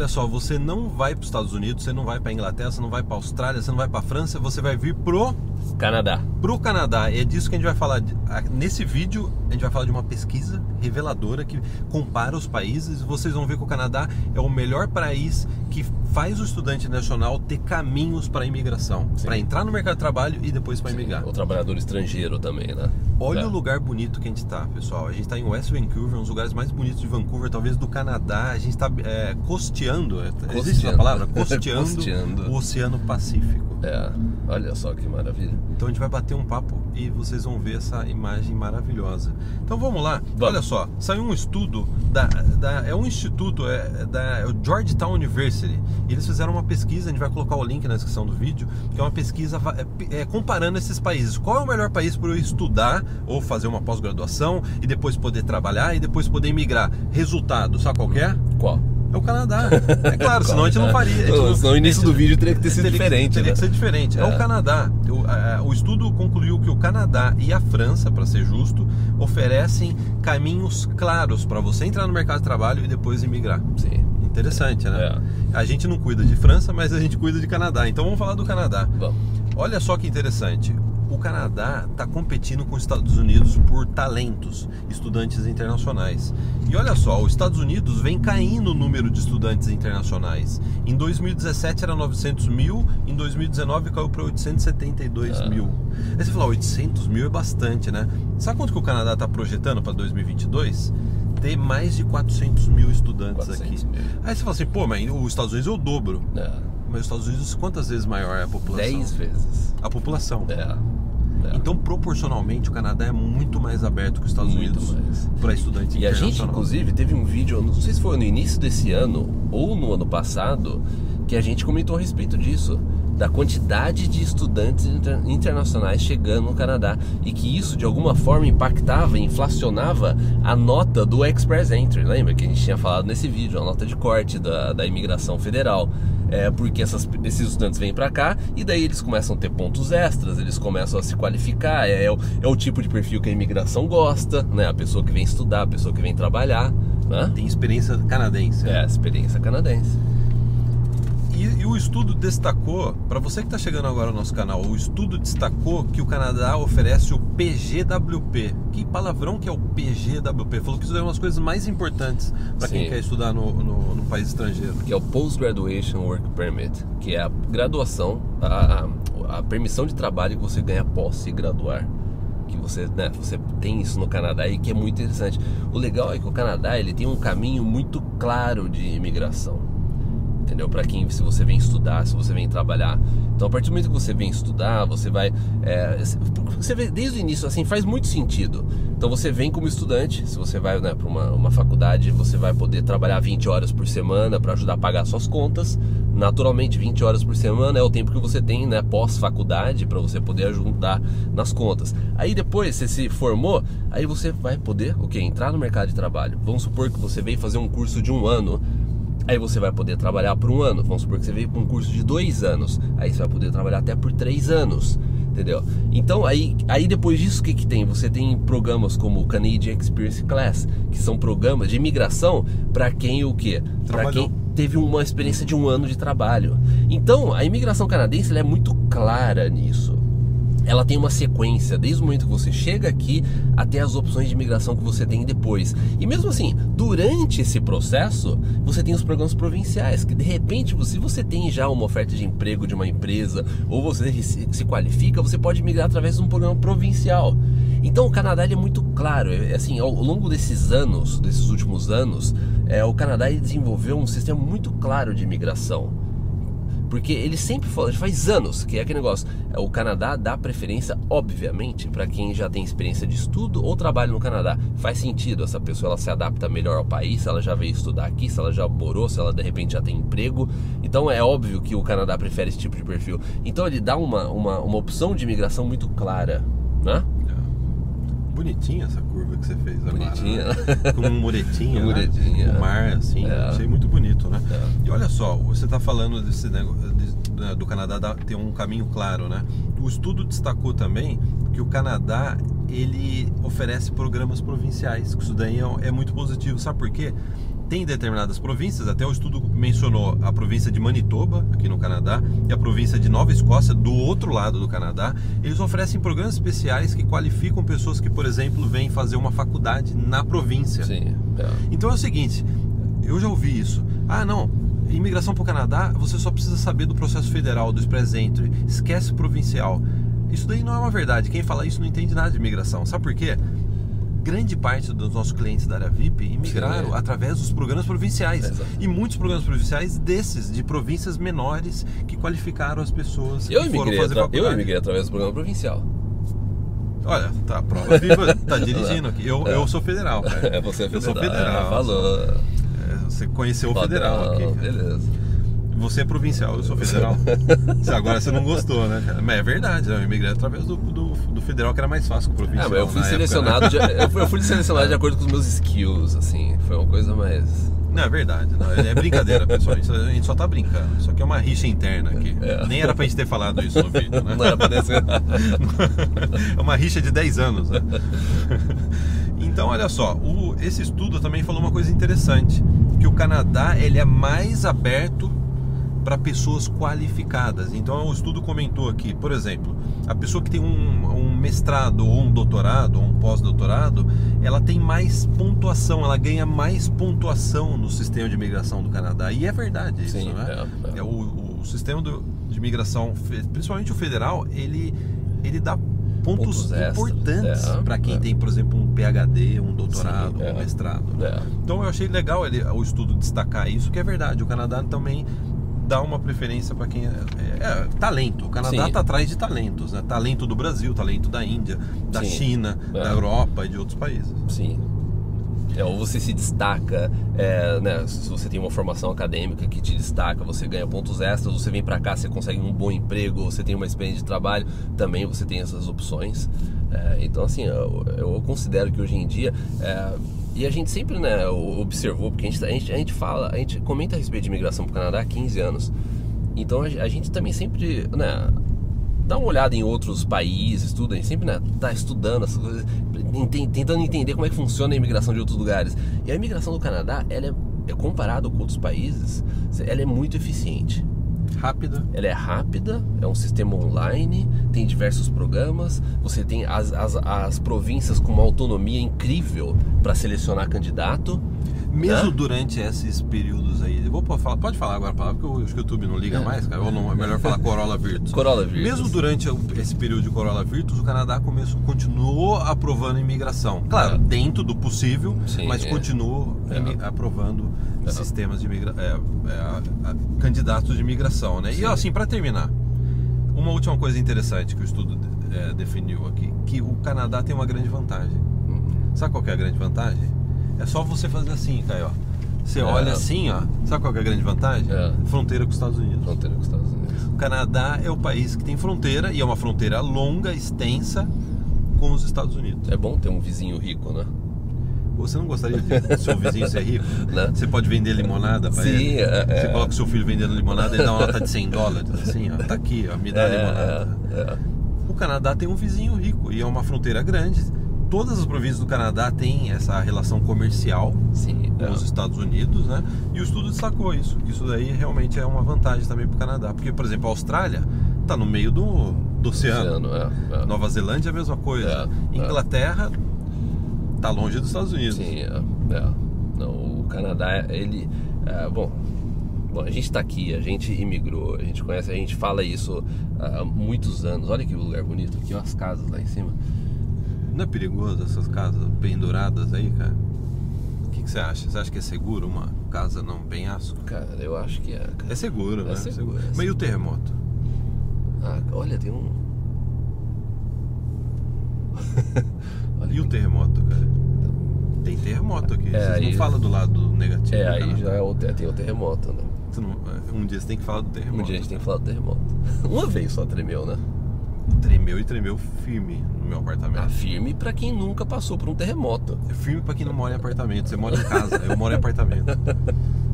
Olha só, você não vai para os Estados Unidos, você não vai para Inglaterra, você não vai para Austrália, você não vai para França, você vai vir pro Canadá. pro Canadá. E é disso que a gente vai falar. Nesse vídeo, a gente vai falar de uma pesquisa reveladora que compara os países. Vocês vão ver que o Canadá é o melhor país que faz o estudante nacional ter caminhos para a imigração, para entrar no mercado de trabalho e depois para imigrar. O trabalhador estrangeiro também, né? Olha é. o lugar bonito que a gente está, pessoal. A gente está em West Vancouver, um dos lugares mais bonitos de Vancouver, talvez do Canadá. A gente está é, costeando, costeando, existe a palavra? Costeando, costeando o Oceano Pacífico. É, olha só que maravilha. Então a gente vai bater um papo e vocês vão ver essa imagem maravilhosa. Então vamos lá. Vamos. Olha só, saiu um estudo da, da é um instituto é, da é o Georgetown University. Eles fizeram uma pesquisa, a gente vai colocar o link na descrição do vídeo, que é uma pesquisa é, é, comparando esses países. Qual é o melhor país para eu estudar ou fazer uma pós-graduação e depois poder trabalhar e depois poder migrar? Resultado, sabe qual é? Qual? É o Canadá. É claro, senão a gente não faria. Gente não, senão o início do vídeo teria que ter sido teria diferente. teria né? que ser diferente. É. é, o Canadá. O, o estudo concluiu que o Canadá e a França, para ser justo, oferecem caminhos claros para você entrar no mercado de trabalho e depois emigrar. Sim. Interessante, né? É. A gente não cuida de França, mas a gente cuida de Canadá. Então vamos falar do Canadá. Vamos. Olha só que interessante o Canadá está competindo com os Estados Unidos por talentos, estudantes internacionais. E olha só, os Estados Unidos vem caindo o número de estudantes internacionais. Em 2017 era 900 mil, em 2019 caiu para 872 ah. mil. Aí você fala, 800 mil é bastante, né? Sabe quanto que o Canadá está projetando para 2022? Ter mais de 400 mil estudantes 400 aqui. Mil. Aí você fala assim, pô, mas os Estados Unidos é o dobro. É. Mas os Estados Unidos, quantas vezes maior é a população? 10 vezes. A população. É. É. Então, proporcionalmente, o Canadá é muito mais aberto que os Estados muito Unidos para estudantes E a gente, inclusive, teve um vídeo, não sei se foi no início desse ano ou no ano passado, que a gente comentou a respeito disso da quantidade de estudantes internacionais chegando no Canadá e que isso de alguma forma impactava, inflacionava a nota do Express Entry. Lembra que a gente tinha falado nesse vídeo, a nota de corte da, da imigração federal. É, porque essas, esses estudantes vêm para cá e daí eles começam a ter pontos extras, eles começam a se qualificar. É, é, o, é o tipo de perfil que a imigração gosta, né? A pessoa que vem estudar, a pessoa que vem trabalhar. Né? Tem experiência canadense. É, experiência canadense. E, e, o estudo destacou, para você que está chegando agora no nosso canal, o estudo destacou que o Canadá oferece o PGWP. Que palavrão que é o PGWP? Falou que isso é uma das coisas mais importantes para quem quer estudar no, no, no, país estrangeiro. Que é o Post Graduation Work Permit, que é a graduação, a, a, a permissão de trabalho que você ganha após se graduar que você, né, você tem isso no Canadá e que é muito interessante. O legal é que o Canadá ele tem um caminho muito claro de imigração entendeu? Para quem, se você vem estudar, se você vem trabalhar. Então, a partir do momento que você vem estudar, você vai. É, você vê desde o início, assim, faz muito sentido. Então, você vem como estudante, se você vai né, para uma, uma faculdade, você vai poder trabalhar 20 horas por semana para ajudar a pagar suas contas. Naturalmente, 20 horas por semana é o tempo que você tem né, pós-faculdade para você poder ajudar nas contas. Aí depois, você se formou, aí você vai poder o okay, Entrar no mercado de trabalho. Vamos supor que você veio fazer um curso de um ano Aí você vai poder trabalhar por um ano. Vamos supor que você veio com um curso de dois anos. Aí você vai poder trabalhar até por três anos. Entendeu? Então aí, aí depois disso o que, que tem? Você tem programas como o Canadian Experience Class, que são programas de imigração para quem o quê? Para quem teve uma experiência de um ano de trabalho. Então a imigração canadense é muito clara nisso ela tem uma sequência, desde o momento que você chega aqui até as opções de imigração que você tem depois. E mesmo assim, durante esse processo, você tem os programas provinciais, que de repente, se você tem já uma oferta de emprego de uma empresa, ou você se qualifica, você pode migrar através de um programa provincial. Então o Canadá é muito claro, é, assim, ao longo desses anos, desses últimos anos, é, o Canadá desenvolveu um sistema muito claro de imigração. Porque ele sempre fala, faz anos que é aquele negócio. É, o Canadá dá preferência, obviamente, para quem já tem experiência de estudo ou trabalho no Canadá. Faz sentido, essa pessoa ela se adapta melhor ao país, se ela já veio estudar aqui, se ela já morou, se ela de repente já tem emprego. Então é óbvio que o Canadá prefere esse tipo de perfil. Então ele dá uma, uma, uma opção de imigração muito clara, né? Bonitinha essa curva que você fez agora. Bonitinha. Né? Com um muretinha, muretinha. Né? O mar, assim. É. Achei muito bonito, né? É. E olha só, você está falando desse negócio, do Canadá ter um caminho claro, né? O estudo destacou também que o Canadá ele oferece programas provinciais, que isso daí é, é muito positivo. Sabe por quê? Tem determinadas províncias, até o estudo mencionou a província de Manitoba, aqui no Canadá, e a província de Nova Escócia, do outro lado do Canadá. Eles oferecem programas especiais que qualificam pessoas que, por exemplo, vêm fazer uma faculdade na província. Sim. É. Então é o seguinte, eu já ouvi isso. Ah, não, imigração para o Canadá, você só precisa saber do processo federal, do express entry. Esquece o provincial. Isso daí não é uma verdade. Quem fala isso não entende nada de imigração. Sabe por quê? Grande parte dos nossos clientes da área VIP imigraram Sim. através dos programas provinciais. Exato. E muitos programas provinciais desses, de províncias menores, que qualificaram as pessoas Eu que foram fazer faculdade. eu imigrei através do programa provincial. Olha, tá, prova viva, tá dirigindo aqui. Eu, eu sou federal, cara. É, você é Eu sou federal. federal. Ah, falou. É, Você conheceu o federal aqui. cara. Beleza. Você é provincial, eu sou federal. Agora você não gostou, né, cara? Mas é verdade, eu imigrei através do, do, do federal, que era mais fácil que o provincial. mas eu fui na época, né? selecionado, de, eu, fui, eu fui selecionado de acordo com os meus skills, assim. Foi uma coisa mais. Não, é verdade. Não, é brincadeira, pessoal. A gente, a gente só tá brincando. Isso aqui é uma rixa interna aqui. É. Nem era pra gente ter falado isso no vídeo, né? Não era pra descer. É uma rixa de 10 anos, né? Então, olha só, o- esse estudo também falou uma coisa interessante, que o Canadá ele é mais aberto para pessoas qualificadas. Então, o estudo comentou aqui, por exemplo, a pessoa que tem um, um mestrado ou um doutorado ou um pós-doutorado, ela tem mais pontuação, ela ganha mais pontuação no sistema de imigração do Canadá. E é verdade isso, Sim, né? é, é. É, o, o sistema do- de imigração, principalmente o federal, ele, ele dá pontos, Pontos importantes é, para quem é. tem, por exemplo, um PhD, um doutorado, Sim, é. um mestrado. É. Então eu achei legal ele, o estudo destacar isso, que é verdade. O Canadá também dá uma preferência para quem é, é- é talento. O Canadá está atrás de talentos, né? Talento do Brasil, talento da Índia, da Sim. China, É. da Europa e de outros países. Sim. É, ou você se destaca, é, né, se você tem uma formação acadêmica que te destaca, você ganha pontos extras, você vem pra cá, você consegue um bom emprego, você tem uma experiência de trabalho, também você tem essas opções. É, então, assim, eu, eu considero que hoje em dia, é, e a gente sempre né, observou, porque a gente, a, gente, a gente fala, a gente comenta a respeito de imigração pro Canadá há 15 anos. Então a, a gente também sempre, né, dá uma olhada em outros países, tudo, a gente sempre né, tá estudando essas coisas, tentando entender como é que funciona a imigração de outros lugares. E a imigração do Canadá, ela é, é comparado com outros países, ela é muito eficiente. Rápida. Ela é rápida, é um sistema online, tem diversos programas, você tem as, as, as províncias com uma autonomia incrível para selecionar candidato. Mesmo Hã? durante esses períodos aí, falar, pode falar agora a palavra, porque eu acho que o YouTube não liga É. mais, cara, ou não, é melhor falar Corolla Virtus. Corolla Virtus. Mesmo durante esse período de Corolla Virtus, o Canadá começou, continuou aprovando imigração. Claro, É. dentro do possível, Sim, mas é. continuou É. aprovando É. sistemas de imigração, candidatos de imigração, né? Sim. E assim, para terminar, uma última coisa interessante que o estudo definiu aqui, que o Canadá tem uma grande vantagem. Uhum. Sabe qual que é a grande vantagem? É só você fazer assim, Caio. Você É. olha assim, ó. Sabe qual que é a grande vantagem? É. Fronteira com os Estados Unidos. Fronteira com os Estados Unidos. O Canadá é o país que tem fronteira e é uma fronteira longa, extensa com os Estados Unidos. É bom ter um vizinho rico, né? Você não gostaria de seu vizinho ser rico? Né? Você pode vender limonada pra Sim, ele? é, Você é. coloca o seu filho vendendo limonada e dá uma nota de 100 dólares, assim, ó. Tá aqui, ó, me dá limonada. É, é. O Canadá tem um vizinho rico e é uma fronteira grande. Todas as províncias do Canadá têm essa relação comercial Sim, com é. os Estados Unidos, né? E o estudo destacou isso, isso daí realmente é uma vantagem também para o Canadá, porque por exemplo a Austrália está no meio do, do oceano, Oceano, é, é. Nova Zelândia é a mesma coisa, É, é. Inglaterra está longe dos Estados Unidos. Sim, é, é. Não, o Canadá, ele. é, bom, bom, a gente está aqui, a gente imigrou, a gente conhece, a gente fala isso há muitos anos. Olha que lugar bonito aqui, ó, as casas lá em cima. Não é perigoso essas casas penduradas aí, cara? O que, que você acha? Você acha que é seguro uma casa não penhasco? Cara, eu acho que é. cara. É seguro, né? É seguro, é Mas e o terremoto? Ah, olha, tem um. olha E o tem- terremoto, cara? Tem terremoto aqui. É, Vocês não aí- falam do lado negativo. É, aí já é o, tem o terremoto, né? Não- um dia você tem que falar do terremoto. Um dia a gente tem que falar do terremoto. Uma vez só tremeu, né? Tremeu e tremeu firme no meu apartamento. Ah, firme pra quem nunca passou por um terremoto. É firme pra quem não mora em apartamento. Você mora em casa, eu moro em apartamento.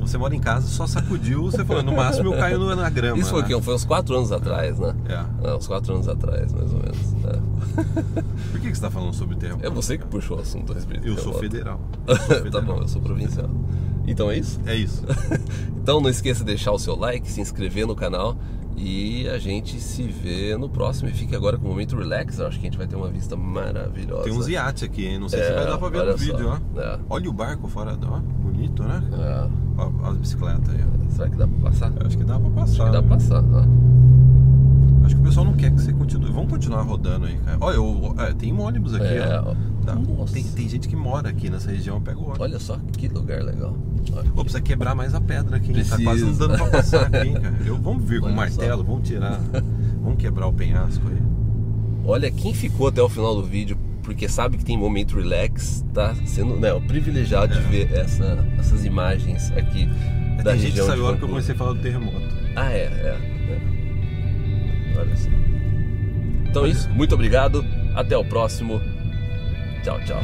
Você mora em casa, só sacudiu, você falou, no máximo eu caio no- na grama. Isso foi o né? quê? Foi uns 4 anos atrás, né? É. Ah, uns 4 anos atrás, mais ou menos. né? Por que que você tá falando sobre terremoto? É você que puxou o assunto a respeito Eu sou federal. Eu sou tá federal. bom, eu sou provincial. Então é isso? É isso. então não esqueça de deixar o seu like, se inscrever no canal e a gente se vê no próximo. E fique agora com o momento relax. Eu acho que a gente vai ter uma vista maravilhosa. Tem uns iates aqui, hein? Não sei é, se vai dar pra ver no vídeo, ó. É. Olha o barco fora, ó. Bonito, né? É. Ó, as bicicletas aí, ó. Será que dá pra passar? Eu acho que dá pra passar. Acho que dá pra passar, ó. Acho que o pessoal não quer que você continue. Vamos continuar rodando aí, cara. Olha, eu, é, tem um ônibus aqui, É, ó. Nossa. tem, tem gente que mora aqui nessa região, pega o ônibus. Olha só que lugar legal. Olha. Pô, precisa quebrar mais a pedra aqui, hein? Tá Precisa. quase não dando pra passar aqui, hein, cara. Eu, vamos vir com o martelo, só. vamos tirar. Vamos quebrar o penhasco aí. Olha, quem ficou até o final do vídeo porque sabe que tem momento relax, tá sendo né, o privilegiado de É. ver essa- essas imagens aqui É, da tem gente que região de saiu a hora que eu comecei a falar do terremoto. Ah, é, é, Então é isso, muito obrigado, até o próximo. Tchau, tchau.